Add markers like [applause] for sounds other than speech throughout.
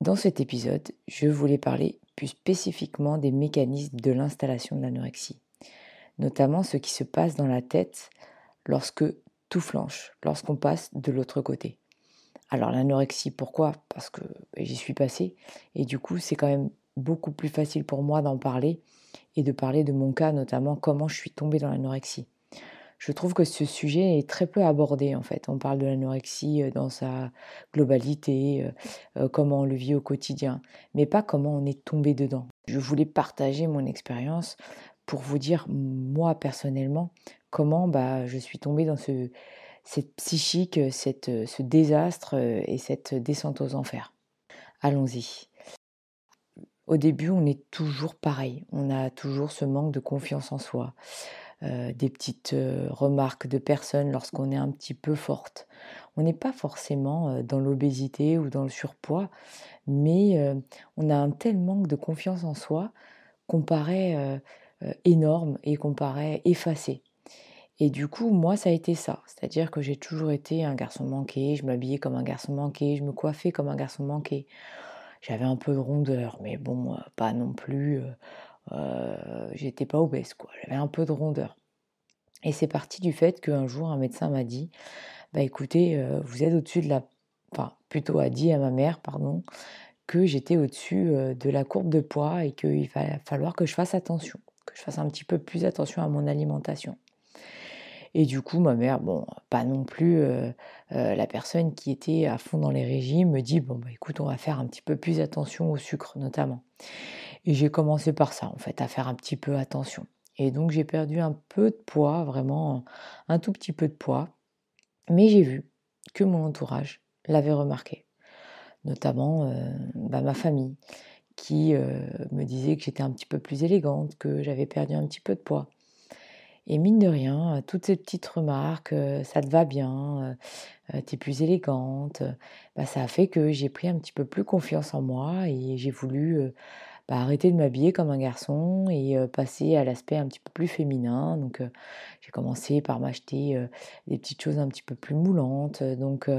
Dans cet épisode, je voulais parler plus spécifiquement des mécanismes de l'installation de l'anorexie, notamment ce qui se passe dans la tête lorsque tout flanche, lorsqu'on passe de l'autre côté. Alors l'anorexie, pourquoi? Parce que j'y suis passée et du coup c'est quand même beaucoup plus facile pour moi d'en parler et de parler de mon cas, notamment comment je suis tombée dans l'anorexie. Je trouve que ce sujet est très peu abordé en fait. On parle de l'anorexie euh, dans sa globalité, euh, euh, comment on le vit au quotidien, mais pas comment on est tombé dedans. Je voulais partager mon expérience pour vous dire moi personnellement comment bah, je suis tombée dans ce, cette psychique, cette, ce désastre et cette descente aux enfers. Allons-y. Au début, on est toujours pareil. On a toujours ce manque de confiance en soi. Euh, des petites euh, remarques de personnes lorsqu'on est un petit peu forte. On n'est pas forcément euh, dans l'obésité ou dans le surpoids, mais on a un tel manque de confiance en soi qu'on paraît énorme et qu'on paraît effacé. Et du coup, moi, ça a été ça. C'est-à-dire que j'ai toujours été un garçon manqué, je m'habillais comme un garçon manqué, je me coiffais comme un garçon manqué. J'avais un peu de rondeur, mais bon, pas non plus j'étais pas obèse, quoi. J'avais un peu de rondeur. Et c'est parti du fait qu'un jour, un médecin m'a dit Bah écoutez, euh, vous êtes au-dessus de la. Enfin, plutôt a dit à ma mère, pardon, que j'étais au-dessus euh, de la courbe de poids et qu'il va falloir que je fasse attention, que je fasse un petit peu plus attention à mon alimentation. Et du coup, ma mère, bon, pas non plus la personne qui était à fond dans les régimes, me dit bon bah écoute, on va faire un petit peu plus attention au sucre notamment. Et j'ai commencé par ça, en fait, à faire un petit peu attention. Et donc j'ai perdu un peu de poids, vraiment un tout petit peu de poids. Mais j'ai vu que mon entourage l'avait remarqué, notamment euh, bah, ma famille, qui euh, me disait que j'étais un petit peu plus élégante, que j'avais perdu un petit peu de poids. Et mine de rien, toutes ces petites remarques, euh, ça te va bien, tu es plus élégante, bah, ça a fait que j'ai pris un petit peu plus confiance en moi et j'ai voulu bah, arrêter de m'habiller comme un garçon et passer à l'aspect un petit peu plus féminin. Donc j'ai commencé par m'acheter des petites choses un petit peu plus moulantes. Donc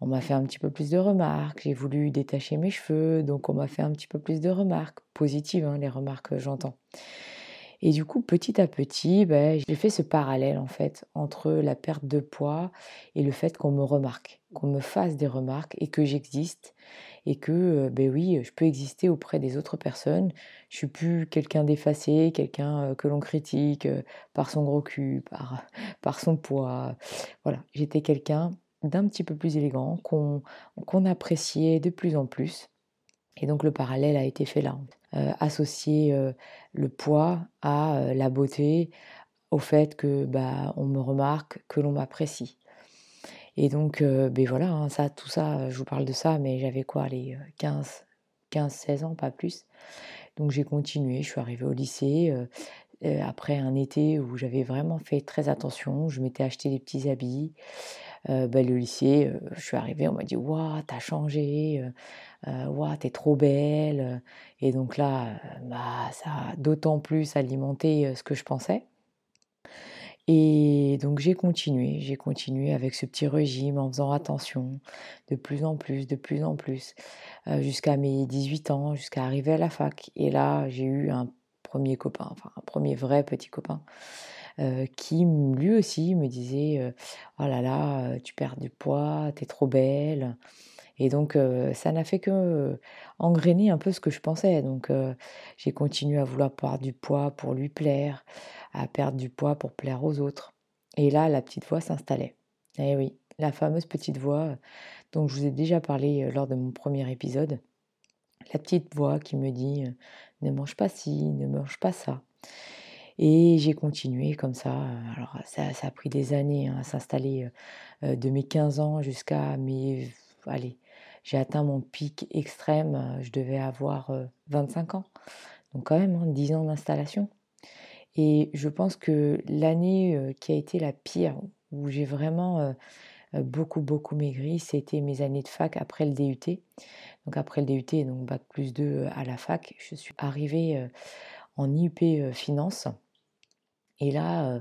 on m'a fait un petit peu plus de remarques. J'ai voulu détacher mes cheveux. Donc on m'a fait un petit peu plus de remarques positives, hein, les remarques que j'entends. Et du coup, petit à petit, ben, j'ai fait ce parallèle en fait entre la perte de poids et le fait qu'on me remarque, qu'on me fasse des remarques et que j'existe et que, ben oui, je peux exister auprès des autres personnes. Je suis plus quelqu'un d'effacé, quelqu'un que l'on critique par son gros cul, par, [laughs] par son poids. Voilà, j'étais quelqu'un d'un petit peu plus élégant, qu'on qu'on appréciait de plus en plus. Et donc le parallèle a été fait là. Euh, associer euh, le poids à euh, la beauté, au fait que bah, on me remarque, que l'on m'apprécie. Et donc, ben voilà, hein, ça, tout ça, je vous parle de ça, mais j'avais quoi, les 15, 15, 16 ans, pas plus. Donc j'ai continué, je suis arrivée au lycée. après un été où j'avais vraiment fait très attention, je m'étais acheté des petits habits. Ben, le lycée, je suis arrivée, on m'a dit Waouh, t'as changé, Waouh, t'es trop belle. Et donc là, bah, ça a d'autant plus alimenté ce que je pensais. Et donc j'ai continué, j'ai continué avec ce petit régime en faisant attention de plus en plus, de plus en plus, jusqu'à mes 18 ans, jusqu'à arriver à la fac. Et là, j'ai eu un premier copain, enfin un premier vrai petit copain, qui lui aussi me disait Oh là là, tu perds du poids, t'es trop belle. Et donc, ça n'a fait que engrainer un peu ce que je pensais. Donc, j'ai continué à vouloir perdre du poids pour lui plaire, à perdre du poids pour plaire aux autres. Et là, la petite voix s'installait. Eh oui, la fameuse petite voix dont je vous ai déjà parlé lors de mon premier épisode. La petite voix qui me dit ne mange pas ci, ne mange pas ça. Et j'ai continué comme ça. Alors, ça, a pris des années hein, à s'installer de mes 15 ans jusqu'à mes allez, j'ai atteint mon pic extrême, je devais avoir 25 ans. Donc quand même, 10 hein, ans d'installation. Et je pense que l'année qui a été la pire, où j'ai vraiment beaucoup, beaucoup maigri, c'était mes années de fac après le DUT. Donc après le DUT, donc bac plus 2 à la fac, je suis arrivée en IUP Finance. Et là,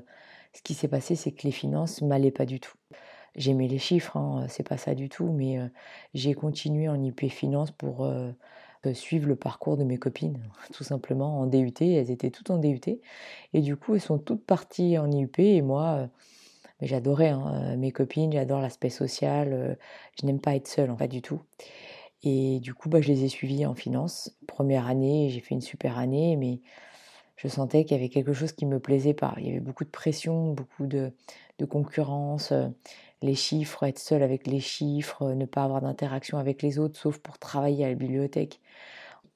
ce qui s'est passé, c'est que les finances m'allaient pas du tout. J'aimais les chiffres, hein, c'est pas ça du tout, mais j'ai continué en IUP Finance pour suivre le parcours de mes copines, [laughs] tout simplement en DUT. Elles étaient toutes en DUT. Et du coup, elles sont toutes parties en IUP. Et moi, j'adorais hein, mes copines, j'adore l'aspect social. je n'aime pas être seule, pas du tout. Et du coup, bah, je les ai suivies en finance. Première année, j'ai fait une super année, mais je sentais qu'il y avait quelque chose qui me plaisait pas. Il y avait beaucoup de pression, beaucoup de, de concurrence, les chiffres, être seule avec les chiffres, ne pas avoir d'interaction avec les autres, sauf pour travailler à la bibliothèque.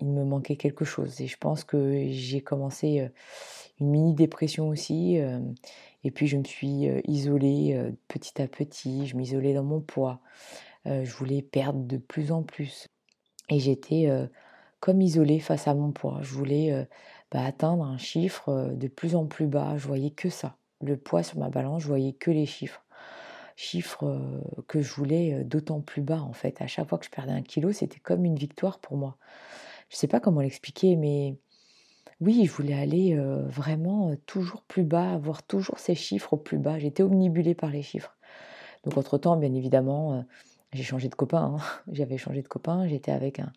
Il me manquait quelque chose et je pense que j'ai commencé une mini dépression aussi. Et puis je me suis isolée petit à petit, je m'isolais dans mon poids. Je voulais perdre de plus en plus. Et j'étais comme isolée face à mon poids. Je voulais bah, atteindre un chiffre de plus en plus bas. Je voyais que ça. Le poids sur ma balance, je voyais que les chiffres. Chiffres que je voulais d'autant plus bas en fait. À chaque fois que je perdais un kilo, c'était comme une victoire pour moi. Je ne sais pas comment l'expliquer, mais oui, je voulais aller vraiment toujours plus bas, avoir toujours ces chiffres au plus bas. J'étais omnibulée par les chiffres. Donc entre-temps, bien évidemment, j'ai changé de copain. Hein. [laughs] J'avais changé de copain. J'étais avec un,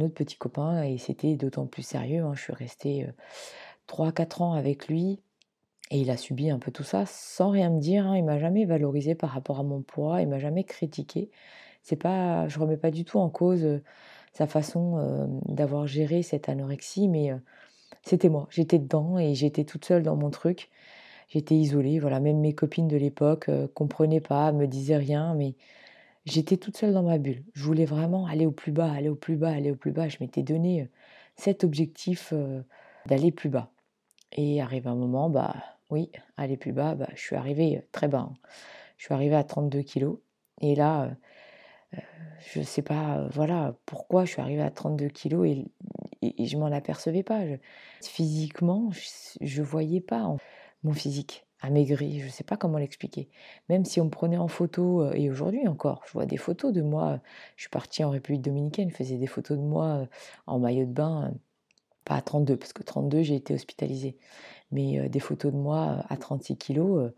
autre petit copain et c'était d'autant plus sérieux. Hein. Je suis restée 3-4 ans avec lui et il a subi un peu tout ça sans rien me dire. Hein. Il m'a jamais valorisé par rapport à mon poids. Il m'a jamais critiqué. C'est pas, je remets pas du tout en cause sa façon d'avoir géré cette anorexie, mais c'était moi. J'étais dedans et j'étais toute seule dans mon truc. J'étais isolée. Voilà, même mes copines de l'époque comprenaient pas, me disaient rien, mais j'étais toute seule dans ma bulle. Je voulais vraiment aller au plus bas, aller au plus bas, aller au plus bas. Je m'étais donné euh, cet objectif euh, d'aller plus bas. Et arrive un moment, bah oui, aller plus bas, bah, je suis arrivée euh, très bas. Hein. Je suis arrivée à 32 kilos. Et là, je ne sais pas, voilà, pourquoi je suis arrivée à 32 kilos et, et, je m'en apercevais pas. physiquement, je ne voyais pas mon physique amaigri, je ne sais pas comment l'expliquer. Même si on me prenait en photo, euh, et aujourd'hui encore, je vois des photos de moi, je suis partie en République dominicaine, je faisais des photos de moi euh, en maillot de bain, euh, pas à 32, parce que 32, j'ai été hospitalisée, mais des photos de moi à 36 kilos.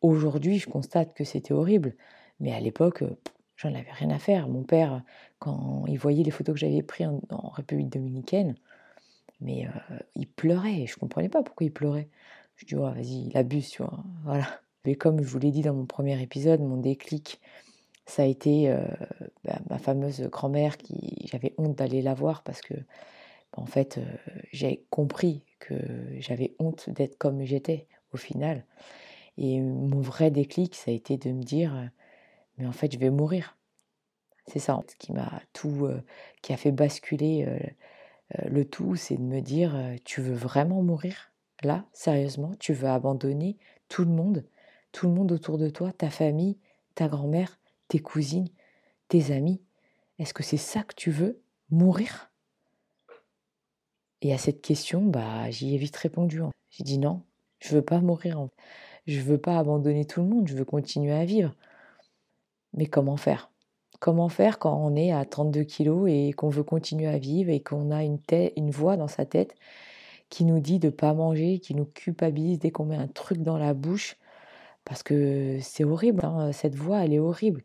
Aujourd'hui, je constate que c'était horrible, mais à l'époque, j'en avais rien à faire. Mon père, quand il voyait les photos que j'avais prises en, République dominicaine, mais il pleurait, je ne comprenais pas pourquoi il pleurait. Je dis, vas-y, il abuse, tu vois. Voilà. Mais comme je vous l'ai dit dans mon premier épisode, mon déclic, ça a été euh, bah, ma fameuse grand-mère qui j'avais honte d'aller la voir parce que bah, en fait euh, j'ai compris que j'avais honte d'être comme j'étais au final et mon vrai déclic ça a été de me dire mais en fait je vais mourir c'est ça qui m'a tout euh, qui a fait basculer le tout c'est de me dire tu veux vraiment mourir? Là, sérieusement, tu veux abandonner tout le monde, tout le monde autour de toi, ta famille, ta grand-mère, tes cousines, tes amis? Est-ce que c'est ça que tu veux? Mourir? Et à cette question, bah, j'y ai vite répondu. J'ai dit non, je veux pas mourir. Je veux pas abandonner tout le monde, je veux continuer à vivre. Mais comment faire? Comment faire quand on est à 32 kilos et qu'on veut continuer à vivre et qu'on a une voix dans sa tête qui nous dit de pas manger, qui nous culpabilise dès qu'on met un truc dans la bouche, parce que c'est horrible, hein, cette voix, elle est horrible.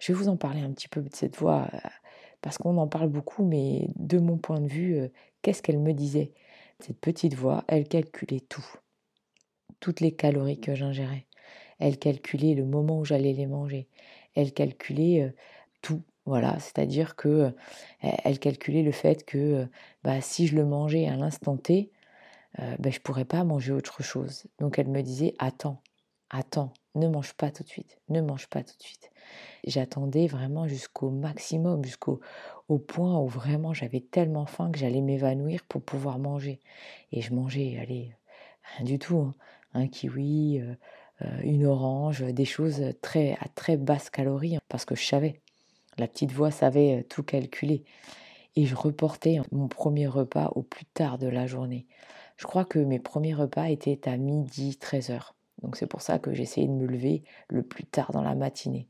Je vais vous en parler un petit peu de cette voix, euh, parce qu'on en parle beaucoup, mais de mon point de vue, euh, qu'est-ce qu'elle me disait? Cette petite voix, elle calculait tout, toutes les calories que j'ingérais. Elle calculait le moment où j'allais les manger. Elle calculait euh, tout. Voilà, c'est-à-dire que elle calculait le fait que bah, si je le mangeais à l'instant T, bah, je ne pourrais pas manger autre chose. Donc elle me disait attends, attends, ne mange pas tout de suite, ne mange pas tout de suite. J'attendais vraiment jusqu'au maximum, jusqu'au au point où vraiment j'avais tellement faim que j'allais m'évanouir pour pouvoir manger. Et je mangeais, allez, rien du tout, hein. un kiwi, une orange, des choses très à très basse calorie, hein, parce que je savais La petite voix savait tout calculer. Et je reportais mon premier repas au plus tard de la journée. Je crois que mes premiers repas étaient à midi, 13h. Donc c'est pour ça que j'essayais de me lever le plus tard dans la matinée.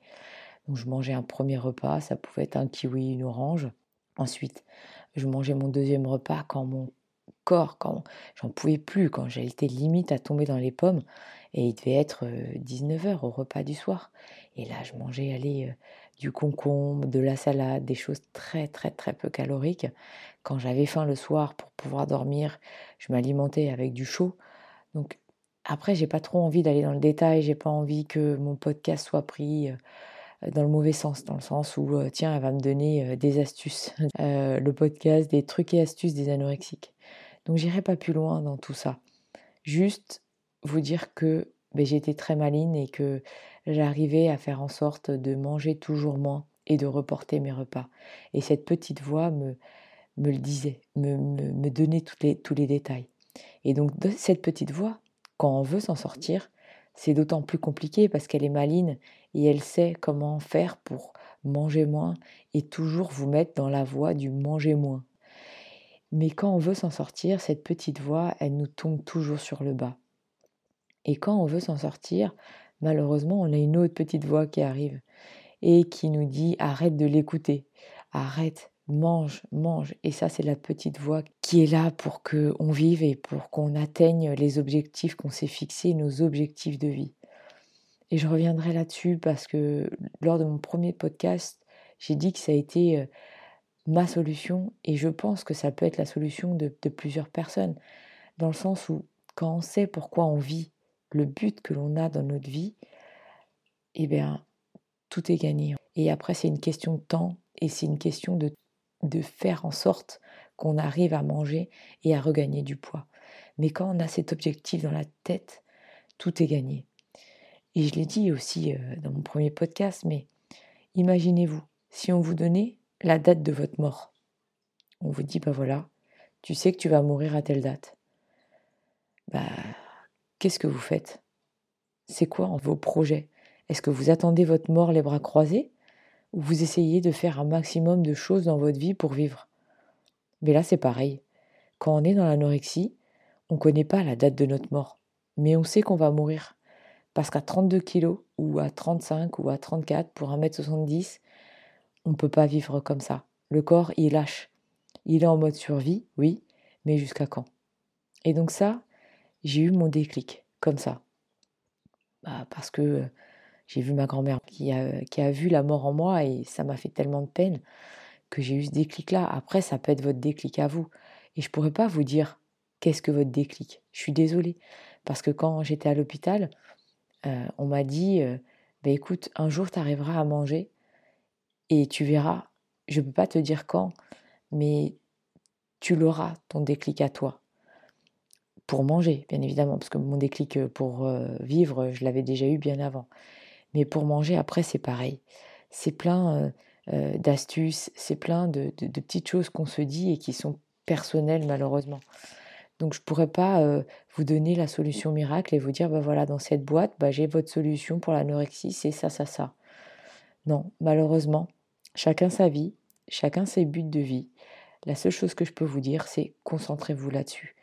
Donc je mangeais un premier repas, ça pouvait être un kiwi, une orange. Ensuite, je mangeais mon deuxième repas quand mon corps, quand j'en pouvais plus, quand j'étais limite à tomber dans les pommes. Et il devait être 19h au repas du soir. Et là, je mangeais aller du concombre, de la salade, des choses très très très peu caloriques. Quand j'avais faim le soir pour pouvoir dormir, je m'alimentais avec du chaud. Donc après, j'ai pas trop envie d'aller dans le détail, j'ai pas envie que mon podcast soit pris dans le mauvais sens, dans le sens où, tiens, elle va me donner des astuces, [laughs] le podcast, des trucs et astuces des anorexiques. Donc j'irai pas plus loin dans tout ça. Juste vous dire que ben, j'étais très maline et que j'arrivais à faire en sorte de manger toujours moins et de reporter mes repas. Et cette petite voix me, me le disait, me, me, donnait les, tous les détails. Et donc cette petite voix, quand on veut s'en sortir, c'est d'autant plus compliqué parce qu'elle est maline et elle sait comment faire pour manger moins et toujours vous mettre dans la voie du manger moins. Mais quand on veut s'en sortir, cette petite voix, elle nous tombe toujours sur le bas. Et quand on veut s'en sortir, malheureusement, on a une autre petite voix qui arrive et qui nous dit arrête de l'écouter, arrête, mange, mange. Et ça, c'est la petite voix qui est là pour qu'on vive et pour qu'on atteigne les objectifs qu'on s'est fixés, nos objectifs de vie. Et je reviendrai là-dessus parce que lors de mon premier podcast, j'ai dit que ça a été euh, ma solution et je pense que ça peut être la solution de, plusieurs personnes, dans le sens où quand on sait pourquoi on vit, le but que l'on a dans notre vie, eh bien, tout est gagné. Et après, c'est une question de temps et c'est une question de, faire en sorte qu'on arrive à manger et à regagner du poids. Mais quand on a cet objectif dans la tête, tout est gagné. Et je l'ai dit aussi euh, dans mon premier podcast, mais imaginez-vous, si on vous donnait la date de votre mort. On vous dit, bah voilà, tu sais que tu vas mourir à telle date. Bah, qu'est-ce que vous faites? C'est quoi vos projets? Est-ce que vous attendez votre mort les bras croisés? Ou vous essayez de faire un maximum de choses dans votre vie pour vivre? Mais là, c'est pareil. Quand on est dans l'anorexie, on ne connaît pas la date de notre mort, mais on sait qu'on va mourir. Parce qu'à 32 kilos, ou à 35, ou à 34, pour 1m70, on ne peut pas vivre comme ça. Le corps, il lâche. Il est en mode survie, oui, mais jusqu'à quand? Et donc ça, j'ai eu mon déclic, comme ça. Bah, parce que euh, j'ai vu ma grand-mère qui a, vu la mort en moi et ça m'a fait tellement de peine que j'ai eu ce déclic-là. Après, ça peut être votre déclic à vous. Et je pourrais pas vous dire qu'est-ce que votre déclic. Je suis désolée. Parce que quand j'étais à l'hôpital, euh, on m'a dit, euh, bah, écoute, un jour tu arriveras à manger et tu verras, je ne peux pas te dire quand, mais tu l'auras, ton déclic à toi. Pour manger, bien évidemment, parce que mon déclic euh, pour euh, vivre, je l'avais déjà eu bien avant. Mais pour manger, après, c'est pareil. C'est plein euh, d'astuces, c'est plein de, petites choses qu'on se dit et qui sont personnelles, malheureusement. Donc je ne pourrais pas vous donner la solution miracle et vous dire, bah voilà, dans cette boîte, bah, j'ai votre solution pour l'anorexie, c'est ça, ça, ça. Non, malheureusement, chacun sa vie, chacun ses buts de vie. La seule chose que je peux vous dire, c'est concentrez-vous là-dessus.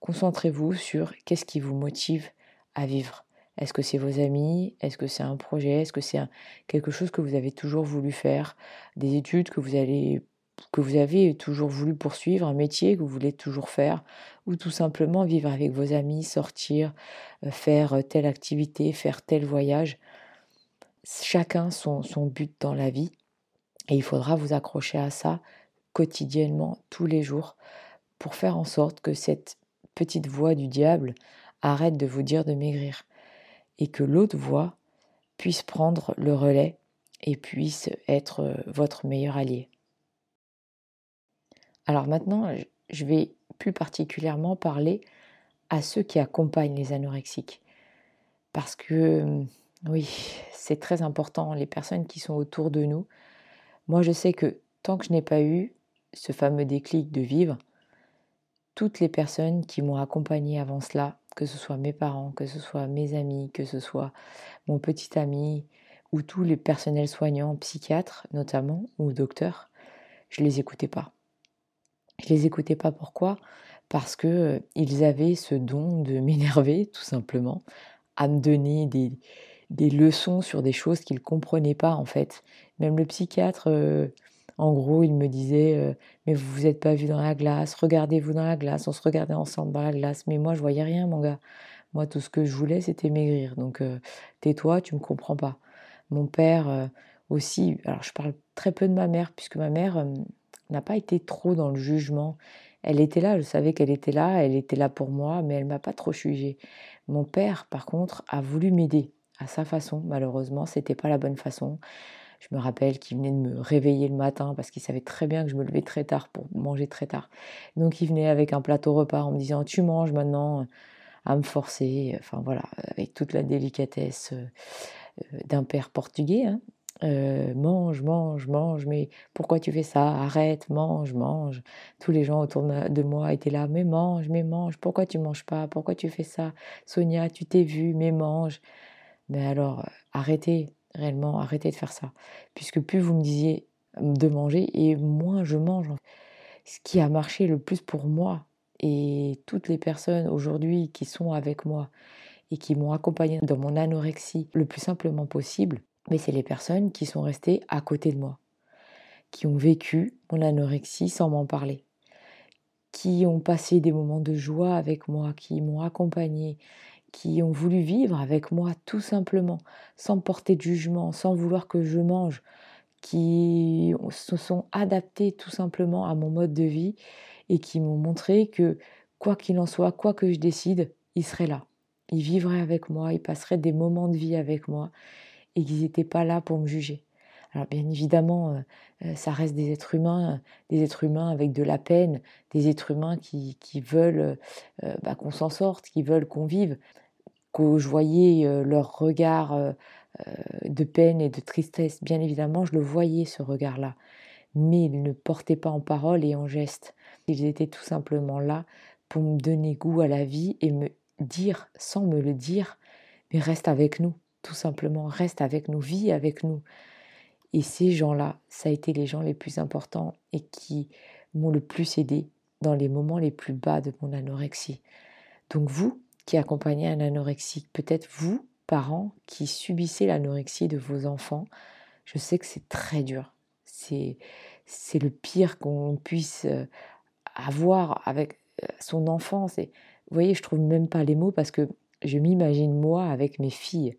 Concentrez-vous sur qu'est-ce qui vous motive à vivre. Est-ce que c'est vos amis? Est-ce que c'est un projet? Est-ce que c'est quelque chose que vous avez toujours voulu faire? Des études que vous, avez toujours voulu poursuivre? Un métier que vous voulez toujours faire? Ou tout simplement vivre avec vos amis, sortir, euh, faire telle activité, faire tel voyage? Chacun son but dans la vie. Et il faudra vous accrocher à ça quotidiennement, tous les jours, pour faire en sorte que cette petite voix du diable arrête de vous dire de maigrir et que l'autre voix puisse prendre le relais et puisse être euh, votre meilleur allié. Alors maintenant, je vais plus particulièrement parler à ceux qui accompagnent les anorexiques. Parce que oui, c'est très important, les personnes qui sont autour de nous. Moi, je sais que tant que je n'ai pas eu ce fameux déclic de vivre, toutes les personnes qui m'ont accompagné avant cela, que ce soit mes parents, que ce soit mes amis, que ce soit mon petit ami ou tous les personnels soignants, psychiatres notamment, ou docteurs, je les écoutais pas. Je les écoutais pas pourquoi? Parce que ils avaient ce don de [laughs] m'énerver, tout simplement, à me donner des, des leçons sur des choses qu'ils comprenaient pas en fait. Même le psychiatre, en gros, il me disait Mais vous vous êtes pas vu dans la glace, regardez-vous dans la glace, on se regardait ensemble dans la glace. Mais moi, je voyais rien, mon gars. Moi, tout ce que je voulais, c'était maigrir. Donc, tais-toi, tu me comprends pas. Mon père aussi, alors je parle très peu de ma mère, puisque ma mère n'a pas été trop dans le jugement. Elle était là, je savais qu'elle était là, elle était là pour moi, mais elle m'a pas trop jugé. Mon père, par contre, a voulu m'aider à sa façon. Malheureusement, c'était pas la bonne façon. Je me rappelle qu'il venait de me réveiller le matin parce qu'il savait très bien que je me levais très tard pour manger très tard. Donc il venait avec un plateau repas en me disant tu manges maintenant, à me forcer. Enfin voilà, avec toute la délicatesse euh, d'un père portugais. Hein. Euh, mange, mange, mange, mais pourquoi tu fais ça? Arrête, mange, mange. Tous les gens autour de moi étaient là, mais mange, mais mange, pourquoi tu manges pas? Pourquoi tu fais ça? Sonia, tu t'es vue, mais mange. Mais alors, arrêtez, réellement, arrêtez de faire ça. Puisque plus vous me disiez de manger, et moins je mange. Ce qui a marché le plus pour moi, et toutes les personnes aujourd'hui qui sont avec moi et qui m'ont accompagné dans mon anorexie le plus simplement possible, mais c'est les personnes qui sont restées à côté de moi, qui ont vécu mon anorexie sans m'en parler, qui ont passé des moments de joie avec moi, qui m'ont accompagné, qui ont voulu vivre avec moi tout simplement, sans porter de jugement, sans vouloir que je mange, qui se sont adaptés tout simplement à mon mode de vie et qui m'ont montré que quoi qu'il en soit, quoi que je décide, ils seraient là. Ils vivraient avec moi, ils passeraient des moments de vie avec moi et qu'ils n'étaient pas là pour me juger. Alors bien évidemment, euh, euh, ça reste des êtres humains, des êtres humains avec de la peine, des êtres humains qui, veulent euh, bah, qu'on s'en sorte, qui veulent qu'on vive, je voyais leur regard de peine et de tristesse. Bien évidemment, je le voyais ce regard-là, mais ils ne portaient pas en parole et en geste. Ils étaient tout simplement là pour me donner goût à la vie et me dire, sans me le dire, mais reste avec nous, tout simplement, reste avec nous, vis avec nous. Et ces gens-là, ça a été les gens les plus importants et qui m'ont le plus aidé dans les moments les plus bas de mon anorexie. Donc vous qui accompagnez un anorexique, peut-être vous, parents, qui subissez l'anorexie de vos enfants, je sais que c'est très dur. C'est, c'est le pire qu'on puisse euh, avoir avec euh, son enfant. vous voyez, je trouve même pas les mots parce que je m'imagine moi avec mes filles.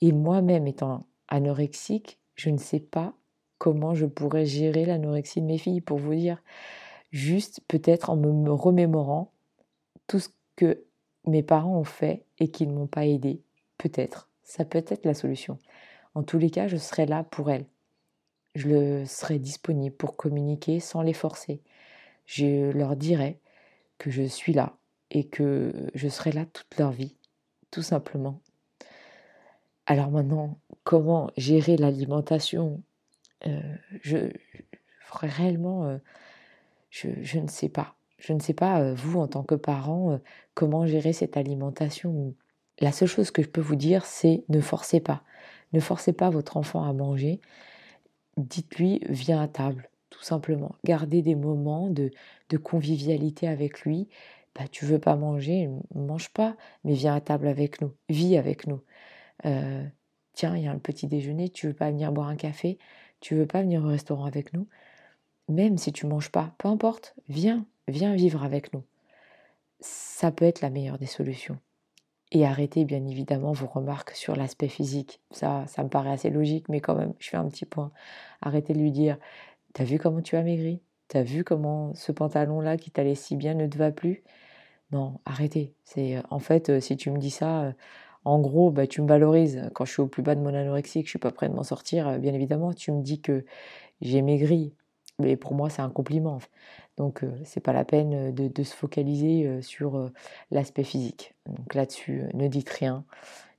Et moi-même étant anorexique, je ne sais pas comment je pourrais gérer l'anorexie de mes filles, pour vous dire, juste peut-être en me remémorant tout ce que mes parents ont fait et qu'ils ne m'ont pas aidé. Peut-être, ça peut être la solution. En tous les cas, je serai là pour elles. Je serai disponible pour communiquer sans les forcer. Je leur dirai que je suis là et que je serai là toute leur vie, tout simplement. Alors maintenant, comment gérer l'alimentation? Euh, je, réellement, euh, je, ne sais pas. Je ne sais pas, euh, vous, en tant que parent, comment gérer cette alimentation. La seule chose que je peux vous dire, c'est ne forcez pas. Ne forcez pas votre enfant à manger. Dites-lui, viens à table, tout simplement. Gardez des moments de, convivialité avec lui. Bah, tu veux pas manger, mange pas, mais viens à table avec nous, vis avec nous. Euh, tiens, il y a un petit déjeuner, tu veux pas venir boire un café, tu veux pas venir au restaurant avec nous, même si tu manges pas, peu importe, viens, viens vivre avec nous. Ça peut être la meilleure des solutions. Et arrêtez bien évidemment vos remarques sur l'aspect physique. Ça, ça me paraît assez logique, mais quand même, je fais un petit point. Arrêtez de lui dire T'as vu comment tu as maigri? T'as vu comment ce pantalon-là qui t'allait si bien ne te va plus? Non, arrêtez. C'est en fait, si tu me dis ça, en gros, bah, tu me valorises. Quand je suis au plus bas de mon anorexie, que je suis pas prêt de m'en sortir, euh, bien évidemment, tu me dis que j'ai maigri. Mais pour moi, c'est un compliment. Donc, euh, c'est pas la peine de, se focaliser euh, sur l'aspect physique. Donc là-dessus, ne dites rien.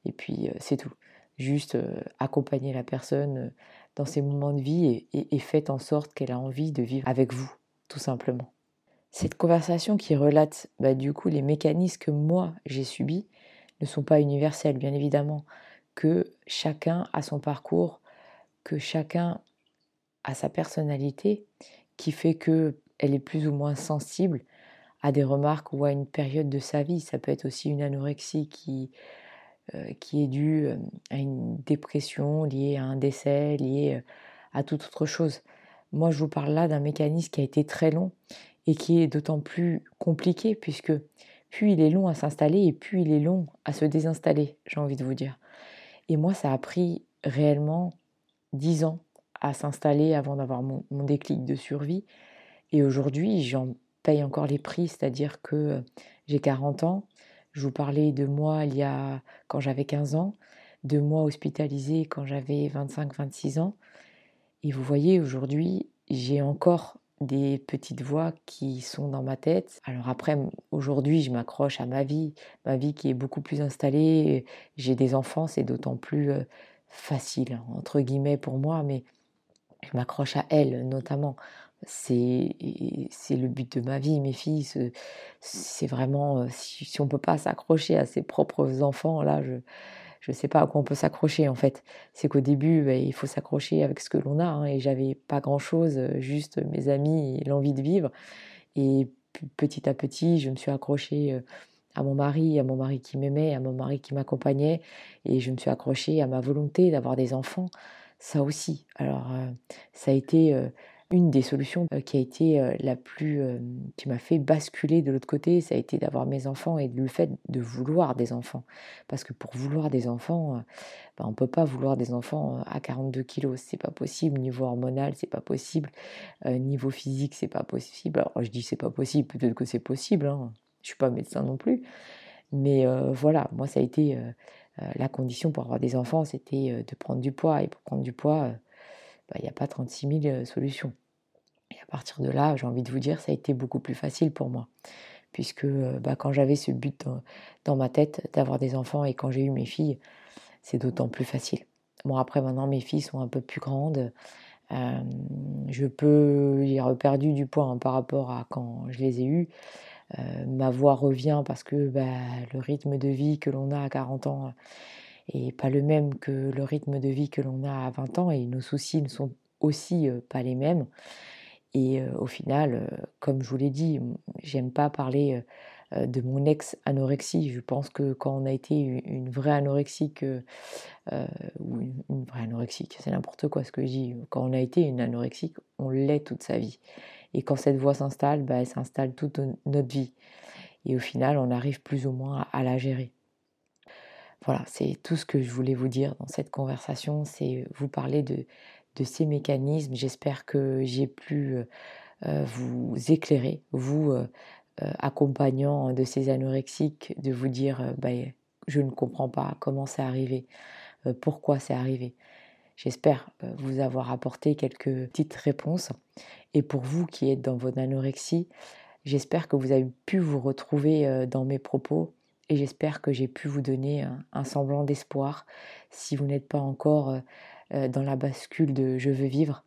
Et puis, c'est tout. Juste accompagner la personne dans ses moments de vie et, faites en sorte qu'elle a envie de vivre avec vous, tout simplement. Cette conversation qui relate bah, du coup les mécanismes que moi j'ai subis, ne sont pas universelles, bien évidemment, que chacun a son parcours, que chacun a sa personnalité qui fait que elle est plus ou moins sensible à des remarques ou à une période de sa vie. Ça peut être aussi une anorexie qui, euh, qui est due euh, à une dépression liée à un décès, liée euh, à toute autre chose. Moi, je vous parle là d'un mécanisme qui a été très long et qui est d'autant plus compliqué puisque plus il est long à s'installer et plus il est long à se désinstaller, j'ai envie de vous dire. Et moi, ça a pris réellement dix ans à s'installer avant d'avoir mon, déclic de survie. Et aujourd'hui, j'en paye encore les prix, c'est-à-dire que j'ai 40 ans. Je vous parlais de moi il y a quand j'avais 15 ans, de moi hospitalisé quand j'avais 25-26 ans. Et vous voyez, aujourd'hui, j'ai encore des petites voix qui sont dans ma tête. Alors après, aujourd'hui, je m'accroche à ma vie, ma vie qui est beaucoup plus installée. J'ai des enfants, c'est d'autant plus facile, entre guillemets, pour moi, mais je m'accroche à elles notamment. C'est le but de ma vie, mes filles. C'est vraiment, si, on ne peut pas s'accrocher à ses propres enfants, là, je ne sais pas à quoi on peut s'accrocher en fait. C'est qu'au début, bah, il faut s'accrocher avec ce que l'on a. Hein, et j'avais pas grand-chose, juste mes amis et l'envie de vivre. Et petit à petit, je me suis accrochée à mon mari, à mon mari qui m'aimait, à mon mari qui m'accompagnait. Et je me suis accrochée à ma volonté d'avoir des enfants. Ça aussi. Alors, ça a été une des solutions euh, qui a été euh, la plus, euh, qui m'a fait basculer de l'autre côté, ça a été d'avoir mes enfants et le fait de vouloir des enfants. Parce que pour vouloir des enfants, ben, on ne peut pas vouloir des enfants à 42 kilos, c'est pas possible. Niveau hormonal, c'est pas possible. niveau physique, c'est pas possible. Alors je dis c'est pas possible, peut-être que c'est possible. Hein. Je suis pas médecin non plus. Mais voilà, moi ça a été la condition pour avoir des enfants, c'était de prendre du poids. Et pour prendre du poids, bah, il n'y a pas 36 000 solutions. Et à partir de là, j'ai envie de vous dire, ça a été beaucoup plus facile pour moi. Puisque bah, quand j'avais ce but dans, ma tête d'avoir des enfants et quand j'ai eu mes filles, c'est d'autant plus facile. Bon, après, maintenant, mes filles sont un peu plus grandes. je peux, j'ai reperdu du poids hein, par rapport à quand je les ai eues. ma voix revient parce que bah, le rythme de vie que l'on a à 40 ans et pas le même que le rythme de vie que l'on a à 20 ans et nos soucis ne sont aussi pas les mêmes. Et au final, comme je vous l'ai dit, j'aime pas parler de mon ex-anorexie. Je pense que quand on a été une vraie anorexique, ou une, vraie anorexique, c'est n'importe quoi ce que je dis, quand on a été une anorexique, on l'est toute sa vie. Et quand cette voix s'installe, bah, elle s'installe toute notre vie. Et au final, on arrive plus ou moins à la gérer. Voilà, c'est tout ce que je voulais vous dire dans cette conversation, c'est vous parler de, ces mécanismes. J'espère que j'ai pu vous éclairer, vous accompagnant de ces anorexiques, de vous dire bah, je ne comprends pas comment c'est arrivé, pourquoi c'est arrivé. J'espère vous avoir apporté quelques petites réponses. Et pour vous qui êtes dans votre anorexie, j'espère que vous avez pu vous retrouver dans mes propos et j'espère que j'ai pu vous donner un, semblant d'espoir si vous n'êtes pas encore euh, euh, dans la bascule de je veux vivre,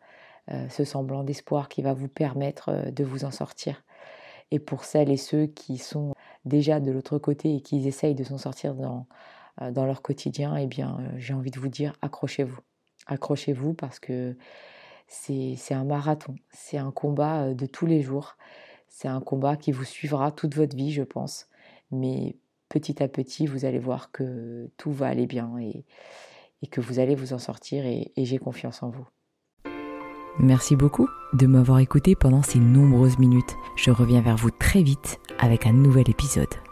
euh, ce semblant d'espoir qui va vous permettre de vous en sortir. Et pour celles et ceux qui sont déjà de l'autre côté et qui essayent de s'en sortir dans, dans leur quotidien, eh bien, j'ai envie de vous dire accrochez-vous. Accrochez-vous parce que c'est un marathon, c'est un combat de tous les jours, c'est un combat qui vous suivra toute votre vie, je pense. Mais petit à petit, vous allez voir que tout va aller bien et, que vous allez vous en sortir et, j'ai confiance en vous. Merci beaucoup de m'avoir écouté pendant ces nombreuses minutes. Je reviens vers vous très vite avec un nouvel épisode.